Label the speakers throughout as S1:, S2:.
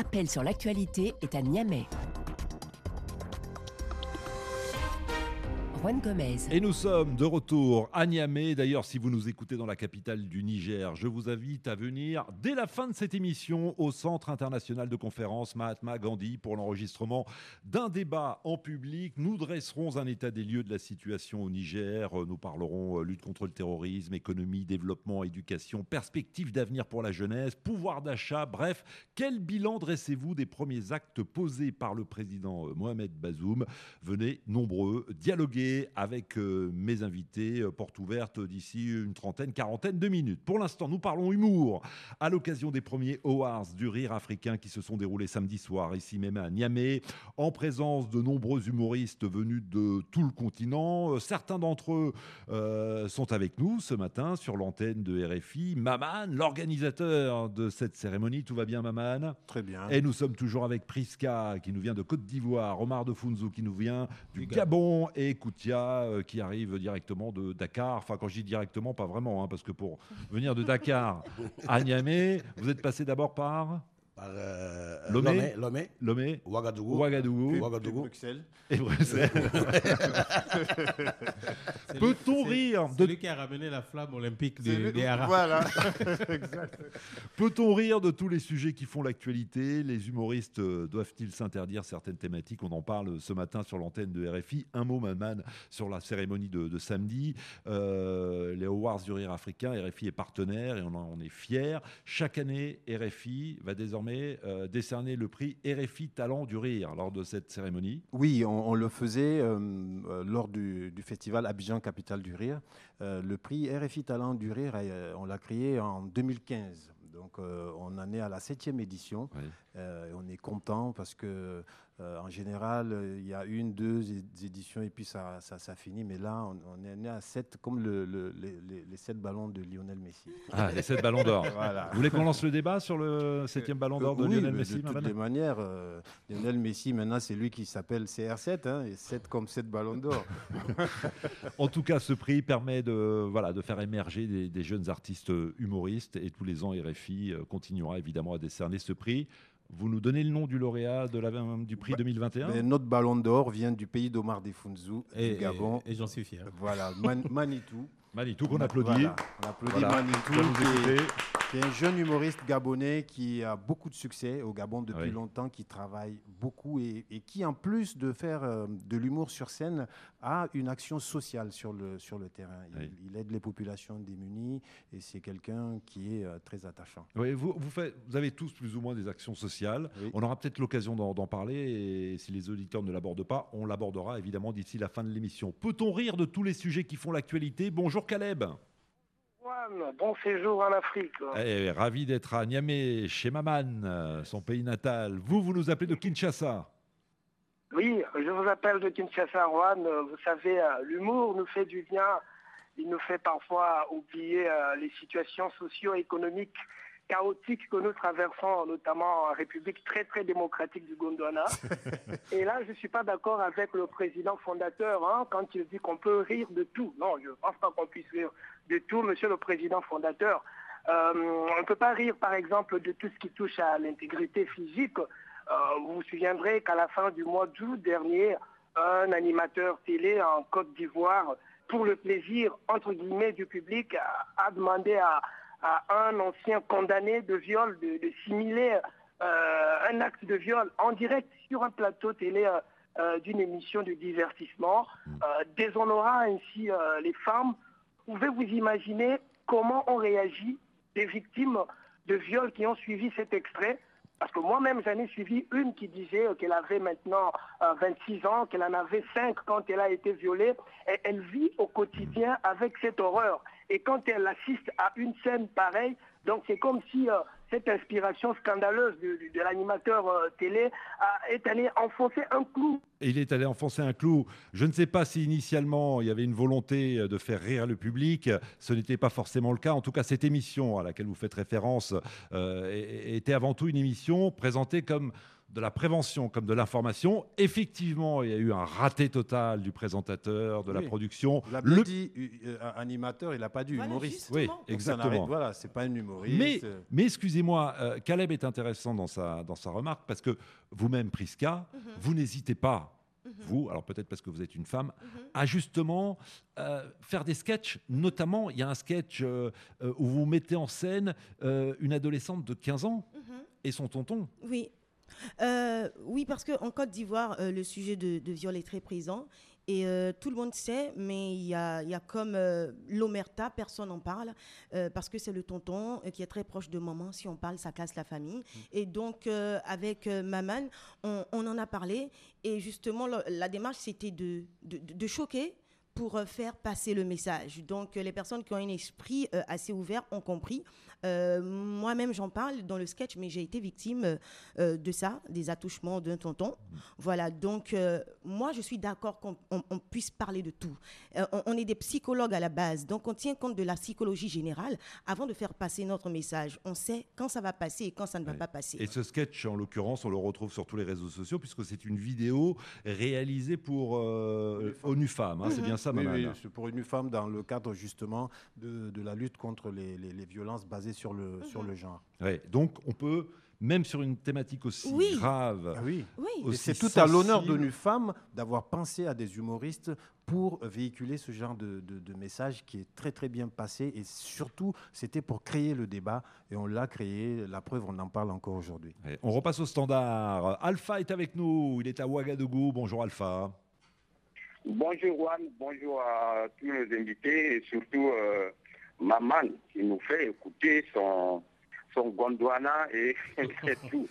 S1: Appel sur l'actualité est à Niamey.
S2: Et nous sommes de retour à Niamey. D'ailleurs, si vous nous écoutez dans la capitale du Niger, je vous invite à venir dès la fin de cette émission au Centre international de conférence Mahatma Gandhi pour l'enregistrement d'un débat en public. Nous dresserons un état des lieux de la situation au Niger. Nous parlerons euh, lutte contre le terrorisme, économie, développement, éducation, perspectives d'avenir pour la jeunesse, pouvoir d'achat. Bref, quel bilan dressez-vous des premiers actes posés par le président euh, Mohamed Bazoum? Venez nombreux dialoguer avec euh, mes invités, euh, porte ouverte d'ici une trentaine, quarantaine de minutes. Pour l'instant, nous parlons humour à l'occasion des premiers Awards du rire africain qui se sont déroulés samedi soir, ici même à Niamey, en présence de nombreux humoristes venus de tout le continent. Euh, certains d'entre eux sont avec nous ce matin sur l'antenne de RFI. Maman, l'organisateur de cette cérémonie, tout va bien Maman?
S3: Très bien.
S2: Et nous sommes toujours avec Priska qui nous vient de Côte d'Ivoire, Omar de Funzu qui nous vient du Gabon et euh, qui arrive directement de Dakar. Enfin, quand je dis directement, pas vraiment, hein, parce que pour venir de Dakar à Niamey, vous êtes passé d'abord par
S3: euh,
S2: Lomé,
S3: Lomé,
S2: Lomé,
S3: Ouagadougou,
S2: Ouagadougou,
S3: Ouagadougou.
S4: Bruxelles.
S2: et Bruxelles. Peut-on rire de
S4: Celui qui a ramené la flamme olympique des, des Haras.
S5: Voilà.
S2: Peut-on rire de tous les sujets qui font l'actualité? Les humoristes euh, doivent-ils s'interdire certaines thématiques? On en parle ce matin sur l'antenne de RFI. Un mot, Maman, sur la cérémonie de, de samedi. Euh, les Awards du rire africain, RFI est partenaire et on en on est fier. Chaque année, RFI va désormais euh, décerner le prix RFI Talent du rire lors de cette cérémonie.
S6: Oui, on, on le faisait euh, euh, lors du, du festival Abidjan Capitale du Rire. Euh, le prix RFI Talent du Rire, on l'a créé en 2015. Donc on en est à la septième édition.
S2: Oui.
S6: On est content parce que euh, en général, euh, il y a une, deux éditions et puis ça, ça, ça finit. Mais là, on, on est né à sept, comme le, le- les, les- sept ballons de Lionel Messi.
S2: Ah, les sept ballons d'or.
S6: Voilà.
S2: Vous voulez qu'on lance le débat sur le septième ballon d'or de
S6: Oui,
S2: Lionel Messi
S6: De toutes les manières, euh, Lionel Messi, maintenant, c'est lui qui s'appelle CR7, hein, et 7 comme 7 ballons d'or.
S2: En tout cas, ce prix permet de, voilà, de faire émerger des, des jeunes artistes humoristes et tous les ans, RFI euh, continuera évidemment à décerner ce prix. Vous nous donnez le nom du lauréat de la, du prix
S6: Bah,
S2: 2021
S6: Mais notre ballon d'or vient du pays d'Omar Defunzu,
S4: Et,
S6: du Gabon.
S4: et- et j'en suis fier.
S6: Voilà, Man- Manitou.
S2: Manitou, qu'on applaudit.
S6: Voilà, on applaudit
S2: Voilà.
S6: Manitou, qui. Qui est un jeune humoriste gabonais qui a beaucoup de succès au Gabon depuis
S2: Oui.
S6: longtemps, qui travaille beaucoup et, et qui, en plus de faire euh, de l'humour sur scène, a une action sociale sur le, sur le terrain. Il,
S2: Oui.
S6: il aide les populations démunies et c'est quelqu'un qui est euh, très attachant.
S2: Oui, vous, vous, faites, vous avez tous plus ou moins des actions sociales. On aura peut-être l'occasion d'en parler et si les auditeurs ne l'abordent pas, on l'abordera évidemment d'ici la fin de l'émission. Peut-on rire de tous les sujets qui font l'actualité? Bonjour Caleb.
S7: Bon séjour en Afrique.
S2: Eh, ravi d'être à Niamey, chez Maman, euh, son pays natal. Vous, vous nous appelez de Kinshasa.
S7: Oui, je vous appelle de Kinshasa, Juan. Euh, Vous savez, euh, l'humour nous fait du bien. Il nous fait parfois oublier les situations socio-économiques chaotiques que nous traversons, notamment en République très très démocratique du Gondwana. Et là, je ne suis pas d'accord avec le président fondateur hein, quand il dit qu'on peut rire de tout. Non, je ne pense pas qu'on puisse rire de tout, monsieur le président fondateur. Euh, on ne peut pas rire, par exemple, de tout ce qui touche à l'intégrité physique. Euh, vous vous souviendrez qu'à la fin du mois d'août dernier, un animateur télé en Côte d'Ivoire, pour le plaisir, entre guillemets, du public, a, a demandé à, à un ancien condamné de viol de, de simuler euh, un acte de viol en direct sur un plateau télé d'une émission de divertissement, euh, déshonorant ainsi les femmes. Pouvez vous imaginer comment ont réagi des victimes de viols qui ont suivi cet extrait? Parce que moi-même, j'en ai suivi une qui disait euh, qu'elle avait maintenant euh, 26 ans, qu'elle en avait 5 quand elle a été violée. Et elle vit au quotidien avec cette horreur. Et quand elle assiste à une scène pareille, donc c'est comme si euh, cette inspiration scandaleuse de, l'animateur euh, télé est allée enfoncer un clou
S2: il est allé enfoncer un clou. Je ne sais pas si initialement il y avait une volonté de faire rire le public. Ce n'était pas forcément le cas. En tout cas, cette émission à laquelle vous faites référence euh, était avant tout une émission présentée comme de la prévention comme de l'information. Effectivement, il y a eu un raté total du présentateur, de la production.
S6: Le dit euh, animateur, il n'a pas dit humoriste.
S2: Oui, exactement.
S6: Voilà, c'est pas un humoriste.
S2: Mais, mais excusez-moi, euh, Caleb est intéressant dans sa, dans sa remarque parce que vous-même, Priska, mhm. vous n'hésitez pas mhm. vous, alors peut-être parce que vous êtes une femme, mhm. à justement euh, faire des sketchs. Notamment, il y a un sketch où vous mettez en scène une adolescente de 15 ans et son tonton.
S3: Oui. Euh, oui, parce qu'en Côte d'Ivoire, euh, le sujet de, viol est très présent. Et euh, tout le monde sait, mais il y a, y a, comme l'omerta, personne n'en parle, parce que c'est le tonton qui est très proche de maman. Si on parle, ça casse la famille. Mmh. Et donc, avec Maman, on, en a parlé. Et justement, la, démarche, c'était de, de, de, choquer pour faire passer le message. Donc, les personnes qui ont un esprit assez ouvert ont compris. Euh, moi-même, j'en parle dans le sketch, mais j'ai été victime euh, de ça, des attouchements d'un tonton. Voilà, donc euh, moi, je suis d'accord qu'on puisse parler de tout. On, est des psychologues à la base, donc on tient compte de la psychologie générale avant de faire passer notre message. On sait quand ça va passer et quand ça ne va pas passer.
S2: Et ce sketch, en l'occurrence, on le retrouve sur tous les réseaux sociaux, puisque c'est une vidéo réalisée pour ONU Femmes. Hein, C'est bien ça,
S6: Oui, oui pour ONU Femmes dans le cadre justement de, la lutte contre les, les violences basées sur le, mhm. sur le genre.
S2: Ouais, donc on peut, même sur une thématique aussi grave,
S6: ah oui. oui. c'est tout à l'honneur de nos femmes d'avoir pensé à des humoristes pour véhiculer ce genre de, de, message qui est très très bien passé et surtout c'était pour créer le débat et on l'a créé, la preuve on en parle encore aujourd'hui.
S2: On repasse au standard. Alpha est avec nous, il est à Ouagadougou. Bonjour Alpha.
S5: Bonjour Juan, bonjour à tous nos invités et surtout euh, maman qui nous fait écouter son, son Gondwana et, tout.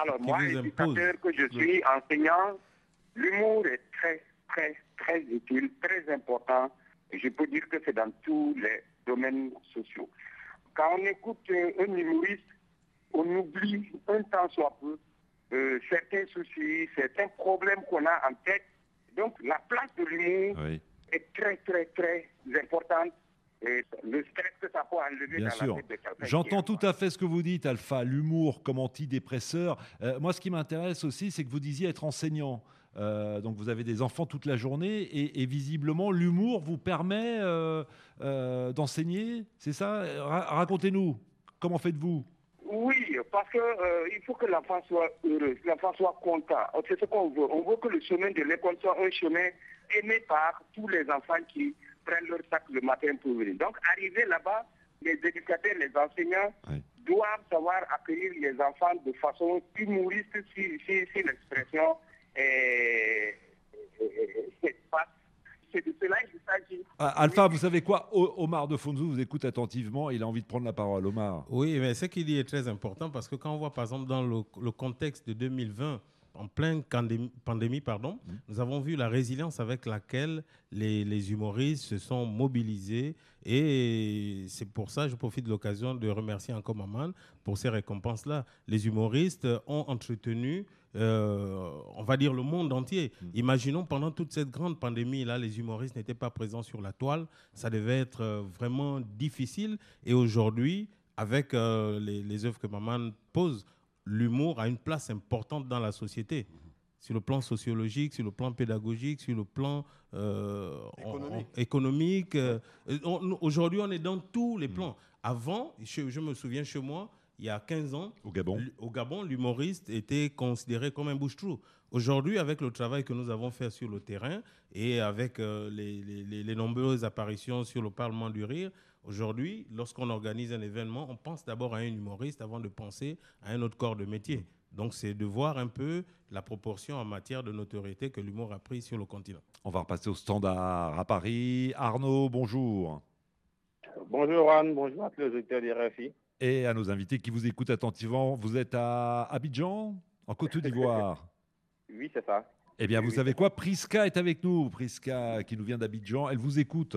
S5: Alors moi, éducateur que je suis, enseignant, l'humour est très, très, très utile, très important. Et je peux dire que c'est dans tous les domaines sociaux. Quand on écoute euh, un humoriste, on oublie un temps soit peu euh, certains soucis, certains problèmes qu'on a en tête. Donc la place de l'humour est très, très, très importante. Le stress que ça peut enlever
S2: Bien sûr. J'entends tout à fait ce que vous dites, Alpha, l'humour comme antidépresseur. Euh, moi, ce qui m'intéresse aussi, c'est que vous disiez être enseignant. Euh, donc vous avez des enfants toute la journée et, visiblement l'humour vous permet euh, d'enseigner, c'est ça? Racontez-nous, comment faites-vous?
S5: Oui, parce qu'il il faut que l'enfant soit heureux, l'enfant soit content. C'est ce qu'on veut. On veut que le chemin de l'école soit un chemin aimé par tous les enfants qui prennent leur sac le matin pour venir. Donc, arriver là-bas, les éducateurs, les enseignants doivent savoir accueillir les enfants de façon humoriste si, si, l'expression est, c'est de cela qu'il s'agit.
S2: Ah, Alpha, vous savez quoi? Omar de Fonzou vous écoute attentivement. Il a envie de prendre la parole. Omar.
S4: Oui, mais ce qu'il dit est très important parce que quand on voit, par exemple, dans le, le contexte de 2020, en pleine pandémie, pardon, mmh. nous avons vu la résilience avec laquelle les, humoristes se sont mobilisés. Et c'est pour ça, je profite de l'occasion de remercier encore Maman pour ces récompenses-là. Les humoristes ont entretenu, euh, on va dire, le monde entier. Mmh. Imaginons pendant toute cette grande pandémie-là, les humoristes n'étaient pas présents sur la toile. Ça devait être euh, vraiment difficile. Et aujourd'hui, avec euh, les, les œuvres que Maman pose, l'humour a une place importante dans la société. Sur le plan sociologique, sur le plan pédagogique, sur le plan euh, économique. Euh, aujourd'hui, on est dans tous les plans. Avant, je, me souviens chez moi, il y a 15 ans,
S2: au Gabon,
S4: au Gabon l'humoriste était considéré comme un bouche-trou. Aujourd'hui, avec le travail que nous avons fait sur le terrain et avec euh, les, les, nombreuses apparitions sur le Parlement du Rire, Aujourd'hui, lorsqu'on organise un événement, on pense d'abord à un humoriste avant de penser à un autre corps de métier. Donc, c'est de voir un peu la proportion en matière de notoriété que l'humour a pris sur le continent.
S2: On va repasser au standard à Paris. Arnaud, bonjour.
S5: Bonjour Anne, bonjour à tous les auditeurs des RFI.
S2: Et à nos invités qui vous écoutent attentivement. Vous êtes à Abidjan, en Côte d'Ivoire
S5: Oui, c'est ça.
S2: Eh bien, vous savez quoi? Priska est avec nous. Priska, qui nous vient d'Abidjan, elle vous écoute.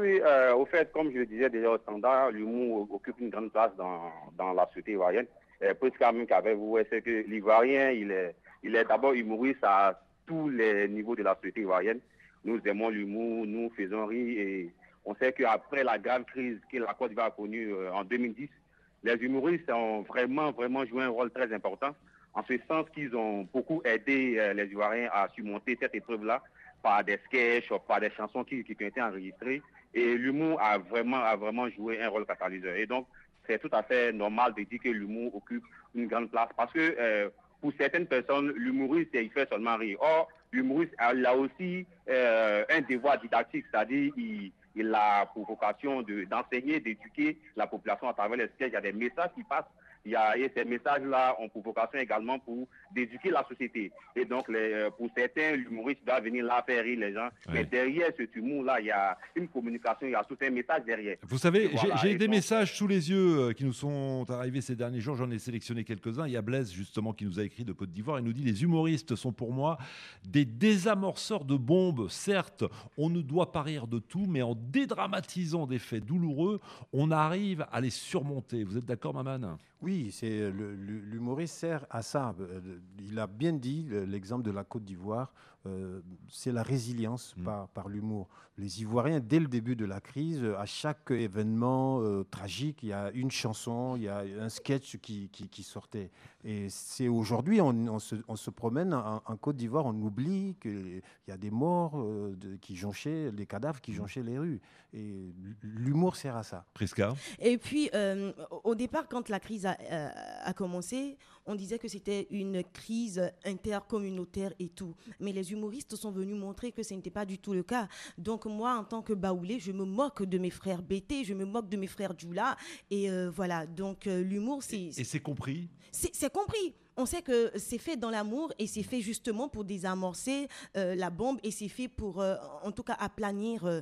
S5: Oui. Euh, au fait, comme je le disais déjà au standard, l'humour occupe une grande place dans, dans la société ivoirienne. Et plus même qu'avec vous, c'est que l'Ivoirien, il est, il est d'abord humoriste à tous les niveaux de la société ivoirienne. Nous aimons l'humour, nous faisons rire et on sait qu'après la grave crise que la Côte d'Ivoire a connue euh, en 2010, les humoristes ont vraiment, vraiment joué un rôle très important, en ce sens qu'ils ont beaucoup aidé euh, les Ivoiriens à surmonter cette épreuve-là par des sketchs, par des chansons qui, qui ont été enregistrées. Et l'humour a vraiment, a vraiment joué un rôle catalyseur. Et donc, c'est tout à fait normal de dire que l'humour occupe une grande place parce que euh, pour certaines personnes, l'humoriste, il fait seulement rire. Or, l'humoriste a, aussi euh, un devoir didactique, c'est-à-dire il, il a pour vocation de- d'enseigner, d'éduquer la population à travers les sketchs. Il y a des messages qui passent. Il y a, et ces messages-là ont pour vocation également pour d'éduquer la société. Et donc, les, euh, pour certains, l'humoriste doit venir là faire rire les gens. Mais derrière ce humour-là, il y a une communication, il y a tout un message derrière.
S2: Vous savez,
S5: voilà,
S2: j'ai des
S5: donc-
S2: messages sous les yeux euh, qui nous sont arrivés ces derniers jours. J'en ai sélectionné quelques-uns. Il y a Blaise, justement, qui nous a écrit de Côte d'Ivoire. Il nous dit Les humoristes sont pour moi des désamorceurs de bombes. Certes, on ne doit pas rire de tout, mais en dédramatisant des faits douloureux, on arrive à les surmonter. Vous êtes d'accord, Maman?
S6: Oui, c'est l'humoriste sert à ça. Euh, Il a bien dit le- l'exemple de la Côte d'Ivoire. euh, c'est la résilience
S2: Mm.
S6: par, par l'humour. Les Ivoiriens, dès le début de la crise, à chaque événement euh, tragique, il y a une chanson, il y a un sketch qui, qui- qui sortait. Et c'est aujourd'hui, on, on se, on se promène en, en Côte d'Ivoire, on oublie qu'il y a des morts euh, de- qui jonchaient, des cadavres qui jonchaient les rues. Et l'humour sert à ça.
S2: Prisca
S3: Et puis, euh, au départ, quand la crise a, euh, a commencé, on disait que c'était une crise intercommunautaire et tout. Mais les humoristes sont venus montrer que ce n'était pas du tout le cas. Donc, moi, en tant que baoulé, je me moque de mes frères BT, je me moque de mes frères Djoula. Et euh, voilà, donc euh, l'humour, c'est
S2: Et c'est compris?
S3: C'est c'est compris. On sait que c'est fait dans l'amour et c'est fait justement pour désamorcer euh, la bombe et c'est fait pour, euh, en tout cas, aplanir euh,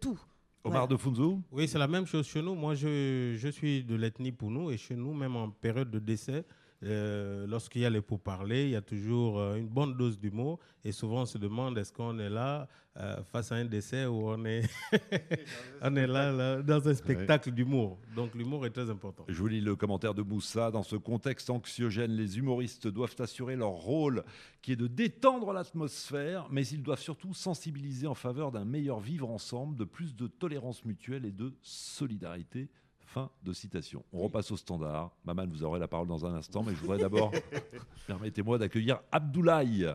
S3: tout.
S2: Omar
S3: Voilà.
S2: de Funzo
S4: Oui, c'est la même chose chez nous. Moi, je, je suis de l'ethnie Pounou et chez nous, même en période de décès, euh, lorsqu'il y a les pourparlers, il y a toujours euh, une bonne dose d'humour et souvent on se demande est-ce qu'on est là euh, face à un décès ou on est, on est là, là, dans un spectacle d'humour. Donc l'humour est très important.
S2: Je vous lis le commentaire de Moussa. Dans ce contexte anxiogène, les humoristes doivent assurer leur rôle qui est de détendre l'atmosphère, mais ils doivent surtout sensibiliser en faveur d'un meilleur vivre ensemble, de plus de tolérance mutuelle et de solidarité. Fin de citation. On repasse au standard. Maman, vous aurez la parole dans un instant, mais je voudrais d'abord, permettez-moi d'accueillir Abdoulaye.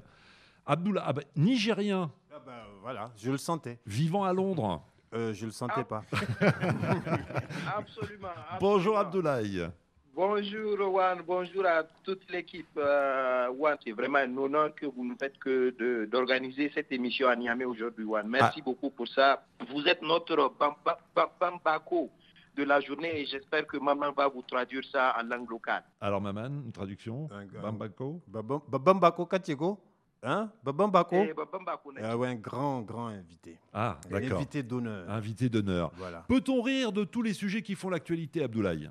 S2: Abdoulaye, ah ben, Nigérien,
S6: Ah ben, voilà, je le sentais.
S2: vivant à Londres.
S6: Euh, je le sentais pas.
S8: Absolument.
S2: Bonjour. Abdoulaye.
S8: Bonjour Juan, bonjour à toute l'équipe. Euh, Juan, c'est vraiment un honneur que vous nous faites que de- d'organiser cette émission à Niamey aujourd'hui, Juan. Merci beaucoup pour ça. Vous êtes notre bamba- ba- bambako de la journée et j'espère que maman va vous traduire ça en langue locale.
S2: Alors Maman, une traduction? Bambako?
S6: Babam Babam Bako Katiego Hein? Babam Bako
S8: Eh, bambako,
S6: Ah ouais, un grand, grand invité.
S2: Ah,
S6: Un
S2: d'accord.
S6: Invité d'honneur.
S2: Invité d'honneur.
S6: Voilà.
S2: Peut-on rire de tous les sujets qui font l'actualité, Abdoulaye?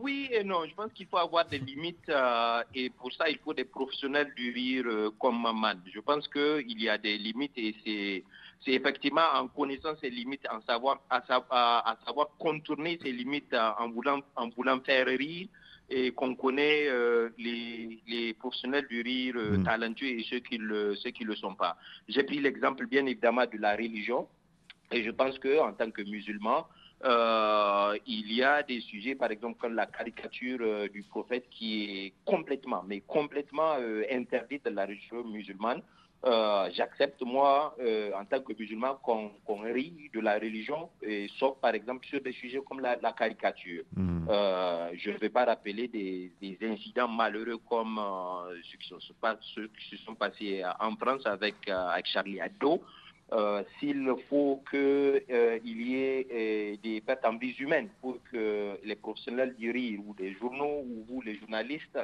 S8: Oui et non. Je pense qu'il faut avoir des limites euh, et pour ça, il faut des professionnels du rire euh, comme Maman. Je pense qu'il y a des limites et c'est, c'est effectivement en connaissant ces limites, en savoir, à, sa- à- à savoir contourner ces limites euh, en, voulant, en voulant faire rire et qu'on connaît euh, les, les professionnels du rire euh,
S2: Mm.
S8: talentueux et ceux qui le, ceux qui le sont pas. J'ai pris l'exemple bien évidemment de la religion et je pense que en tant que musulman, euh, il y a des sujets, par exemple, comme la caricature euh, du prophète qui est complètement, mais complètement euh, interdite de la religion musulmane. J'accepte, moi, en tant que musulman, qu'on rit de la religion, et, sauf, par exemple, sur des sujets comme la, la caricature. Euh, je ne vais pas rappeler des, des incidents malheureux comme ceux, qui se sont passés en France avec, avec Charlie Hebdo. Euh, S'il faut qu'il y ait euh, des pertes en vies humaines pour que les professionnels du rire ou les journaux ou vous, les journalistes,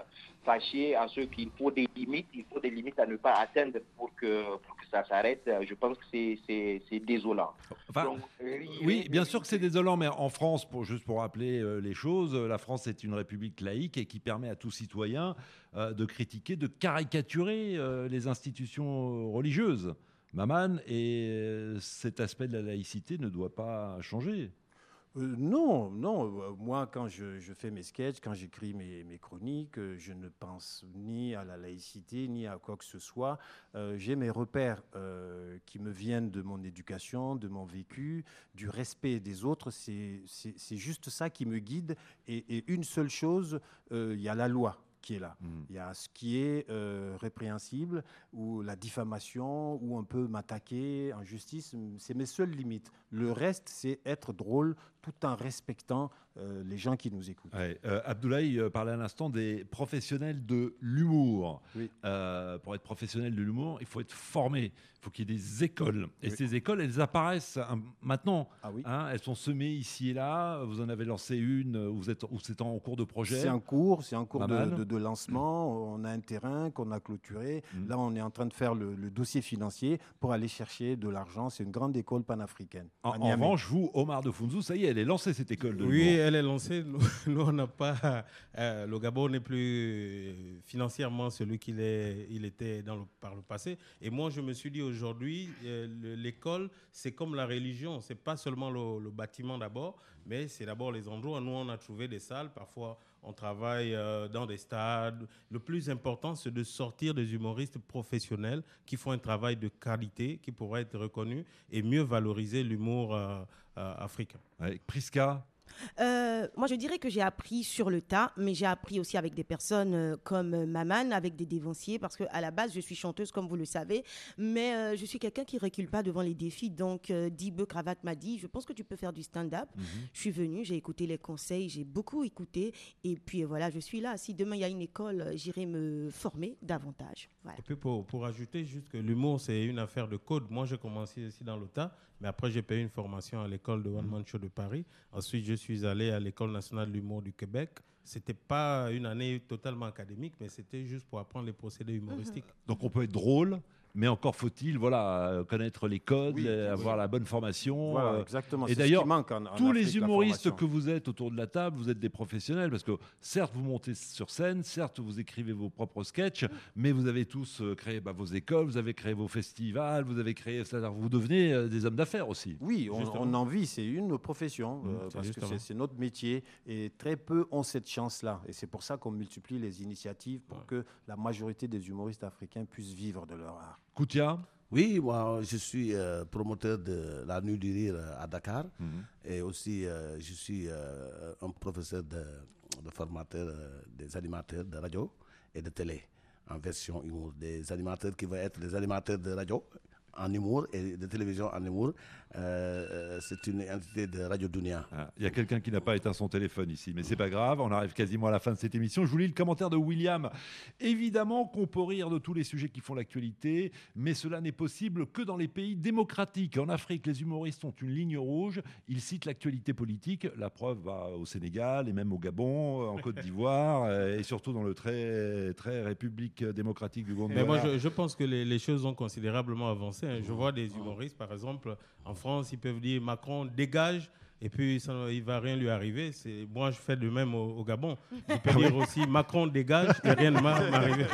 S8: sachiez à ceux qu'il faut des limites, il faut des limites à ne pas atteindre pour que, pour que ça s'arrête, je pense que c'est- désolant.
S2: Enfin,
S8: Donc, rire-
S2: oui, bien sûr que c'est désolant, mais en France, pour, juste pour rappeler euh, les choses, euh, la France est une république laïque et qui permet à tout citoyen euh, de critiquer, de caricaturer euh, les institutions euh, religieuses. Maman, et euh, cet aspect de la laïcité ne doit pas changer.
S6: Euh, non, non. Euh, moi, quand je, fais mes sketchs, quand j'écris mes, chroniques, je ne pense ni à la laïcité, ni à quoi que ce soit. J'ai mes repères qui me viennent de mon éducation, de mon vécu, du respect des autres. C'est juste ça qui me guide. et une seule chose, il y a la loi qui est là. Mm. Il y a ce qui est euh, répréhensible, ou la diffamation, où on peut m'attaquer en justice. C'est mes seules limites. Le reste, c'est être drôle tout en respectant euh, les gens qui nous écoutent.
S2: Euh, Abdoulaye euh, parlait à l'instant des professionnels de l'humour. pour être professionnel de l'humour, il faut être formé. Il faut qu'il y ait des écoles. Et ces écoles, elles apparaissent hein, maintenant. Ah hein, elles sont semées ici et là. Vous en avez lancé une vous êtes, ou c'est en cours de projet
S6: C'est en cours, c'est en cours de, de, lancement. On a un terrain qu'on a clôturé. Mm. Là, on est en train de faire le, dossier financier pour aller chercher de l'argent. C'est une grande école panafricaine.
S2: En, en revanche, vous, Omar de Funzu, ça y est, elle est lancée cette école de
S4: Oui, elle est lancée. Nous, on n'a pas. Euh, le Gabon n'est plus financièrement celui qu'il il était dans le, par le passé. Et moi, je me suis dit aujourd'hui, euh, l'école, c'est comme la religion. C'est pas seulement le, bâtiment d'abord, mais c'est d'abord les endroits. Nous, on a trouvé des salles. Parfois, on travaille euh, dans des stades. Le plus important, c'est de sortir des humoristes professionnels qui font un travail de qualité, qui pourraient être reconnus et mieux valoriser l'humour africain.
S2: Avec Prisca,
S3: euh, moi, je dirais que j'ai appris sur le tas, mais j'ai appris aussi avec des personnes euh, comme Maman, avec des dévanciers, parce qu'à la base, je suis chanteuse, comme vous le savez, mais euh, je suis quelqu'un qui recule pas devant les défis. Donc, Dibe Cravate m'a dit, je pense que tu peux faire du stand-up. Mhm. Je suis venue, j'ai écouté les conseils, j'ai beaucoup écouté, et puis voilà, je suis là. Si demain il y a une école, j'irai me former davantage.
S4: Et puis pour, pour ajouter juste que l'humour, c'est une affaire de code. Moi, j'ai commencé ici dans l'OTA, mais après, j'ai payé une formation à l'école de One Man Show de Paris. Ensuite, je suis allé à l'école nationale de l'humour du Québec. C'était pas une année totalement académique, mais c'était juste pour apprendre les procédés humoristiques.
S2: Donc, on peut être drôle, mais encore faut-il voilà, connaître les codes, avoir la bonne formation.
S6: Euh, exactement.
S2: Et d'ailleurs, tous les humoristes que vous êtes autour de la table, vous êtes des professionnels parce que certes, vous montez sur scène, certes, vous écrivez vos propres sketchs, mais vous avez tous euh, créé bah, vos écoles, vous avez créé vos festivals, vous avez créé. Vous devenez euh, des hommes d'affaires aussi.
S6: Oui, on, en vit, c'est une profession, mmh, parce que c'est notre métier et très peu ont cette chance-là. Et c'est pour ça qu'on multiplie les initiatives pour que la majorité des humoristes africains puissent vivre de leur art.
S2: Koutia
S9: oui, moi, je suis euh, promoteur de la Nuit du Rire à Dakar. Mhm. Et aussi, euh, je suis euh, un professeur de, formateur des animateurs de radio et de télé en version humour. Des animateurs qui vont être des animateurs de radio en humour et de télévision en humour. Euh, euh, c'est une entité de Radio Dunia.
S2: Ah, il y a quelqu'un qui n'a pas éteint son téléphone ici, mais c'est pas grave. On arrive quasiment à la fin de cette émission. Je vous lis le commentaire de William. Évidemment qu'on peut rire de tous les sujets qui font l'actualité, mais cela n'est possible que dans les pays démocratiques. En Afrique, les humoristes ont une ligne rouge. Ils citent l'actualité politique. La preuve va au Sénégal et même au Gabon, en Côte d'Ivoire euh, et surtout dans le très, très République démocratique du Gondwana.
S4: Mais moi, je, pense que les, les, choses ont considérablement avancé. Hein. Je vois des humoristes, par exemple, en France, ils peuvent dire Macron dégage. Et puis, ça, il ne va rien lui arriver. Moi, je fais de même au, Gabon. Je peux dire aussi Macron dégage et rien ne va m'arriver.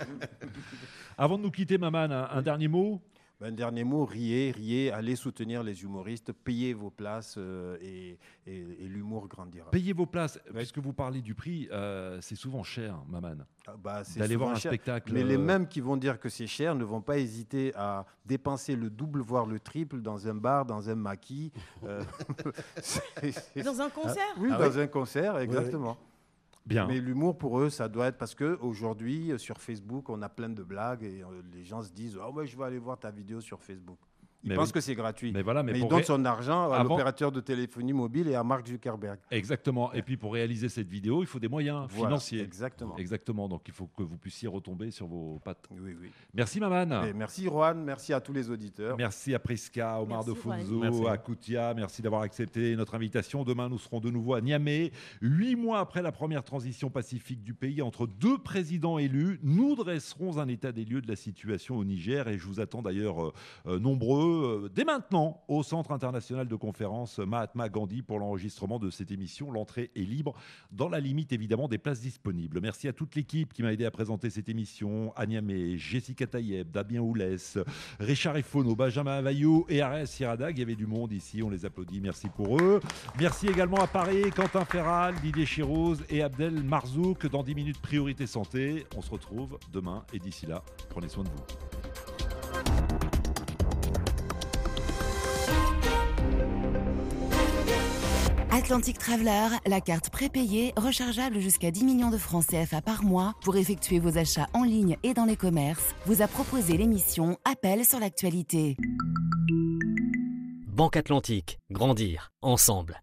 S2: Avant de nous quitter, Maman, un dernier mot
S6: un dernier mot, riez, riez, allez soutenir les humoristes, payez vos places euh, et, l'humour grandira.
S2: Payez vos places, puisque vous parlez du prix, euh, c'est souvent cher, Maman. Ah bah, D'aller voir un spectacle.
S6: Mais les euh, mêmes qui vont dire que c'est cher ne vont pas hésiter à dépenser le double, voire le triple dans un bar, dans un maquis.
S3: dans un concert
S6: Oui, ah dans un concert, exactement. Mais l'humour pour eux, ça doit être parce que aujourd'hui sur Facebook, on a plein de blagues et euh, les gens se disent "Oh ouais, je vais aller voir ta vidéo sur Facebook." Il pense que c'est gratuit. Mais, voilà, mais, il donne son argent à l'opérateur de téléphonie mobile et à Mark Zuckerberg.
S2: Exactement. Et puis pour réaliser cette vidéo, il faut des moyens financiers.
S6: Exactement.
S2: Exactement. Donc il faut que vous puissiez retomber sur vos pattes.
S6: Oui, oui.
S2: Merci Maman.
S6: merci Juan. Merci à tous les auditeurs.
S2: Merci à Priska, Omar de Funzo, à Koutia. Merci d'avoir accepté notre invitation. Demain, nous serons de nouveau à Niamey. Huit mois après la première transition pacifique du pays entre deux présidents élus, nous dresserons un état des lieux de la situation au Niger et je vous attends d'ailleurs euh, euh, nombreux euh, dès maintenant au Centre international de conférence Mahatma Gandhi pour l'enregistrement de cette émission. L'entrée est libre, dans la limite évidemment des places disponibles. Merci à toute l'équipe qui m'a aidé à présenter cette émission. Agnamé, Jessica Tayeb, Damien Oulès, Richard Efono, Benjamin Availlou et Arès Siradag. Il y avait du monde ici, on les applaudit. Merci pour eux. Merci également à Paris, Quentin Ferral, Didier Chirouz et Abdel Marzouk dans 10 minutes Priorité Santé. On se retrouve demain et d'ici là, prenez soin de vous.
S1: Atlantic Traveler, la carte prépayée, rechargeable jusqu'à 10 millions de francs CFA par mois pour effectuer vos achats en ligne et dans les commerces, vous a proposé l'émission Appel sur l'actualité.
S10: Banque Atlantique, grandir ensemble.